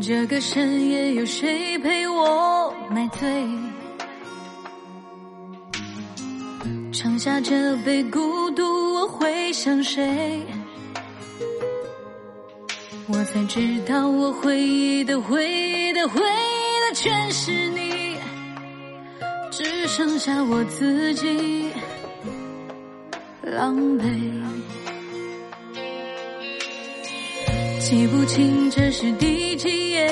这个深夜有谁陪我买醉？尝下这杯孤独，我会想谁？我才知道，我回忆的回忆的回忆的全是你，只剩下我自己狼狈。记不清这是第几夜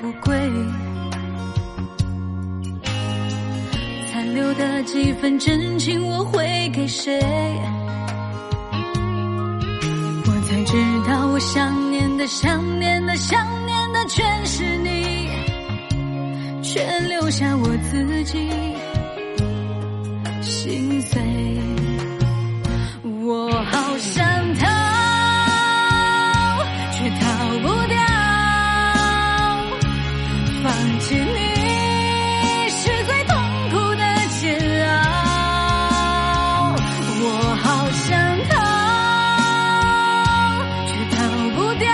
不归，残留的几分真情我会给谁？我才知道，我想念的、想念的、想念的全是你，却留下我自己心碎。放弃你是最痛苦的煎熬。我好想逃，却逃不掉，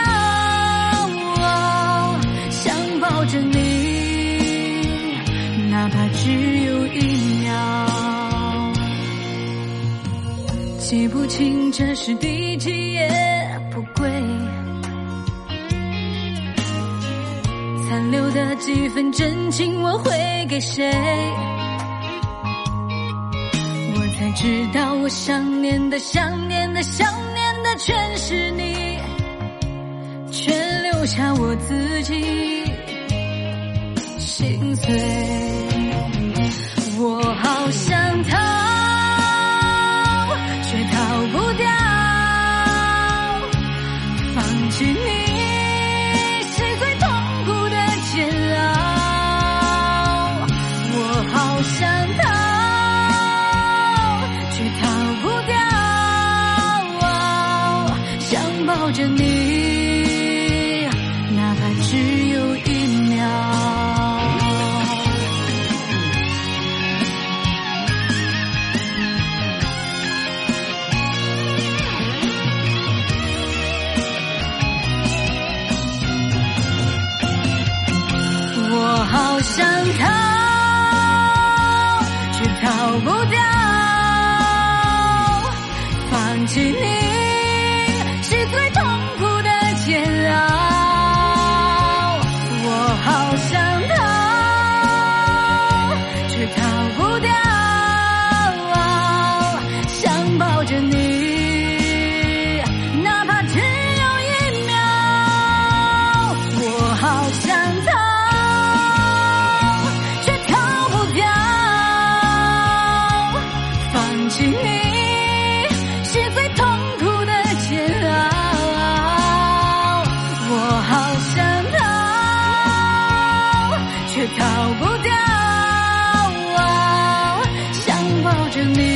想抱着你，哪怕只有一秒。记不清这是第几夜不归。残留的几分真情，我会给谁？我才知道，我想念的、想念的、想念的全是你，却留下我自己心碎。我抱着你，哪怕只有一秒。我好想逃，却逃不掉，放弃你。是你是最痛苦的煎熬。我好想逃却逃不掉。想抱着你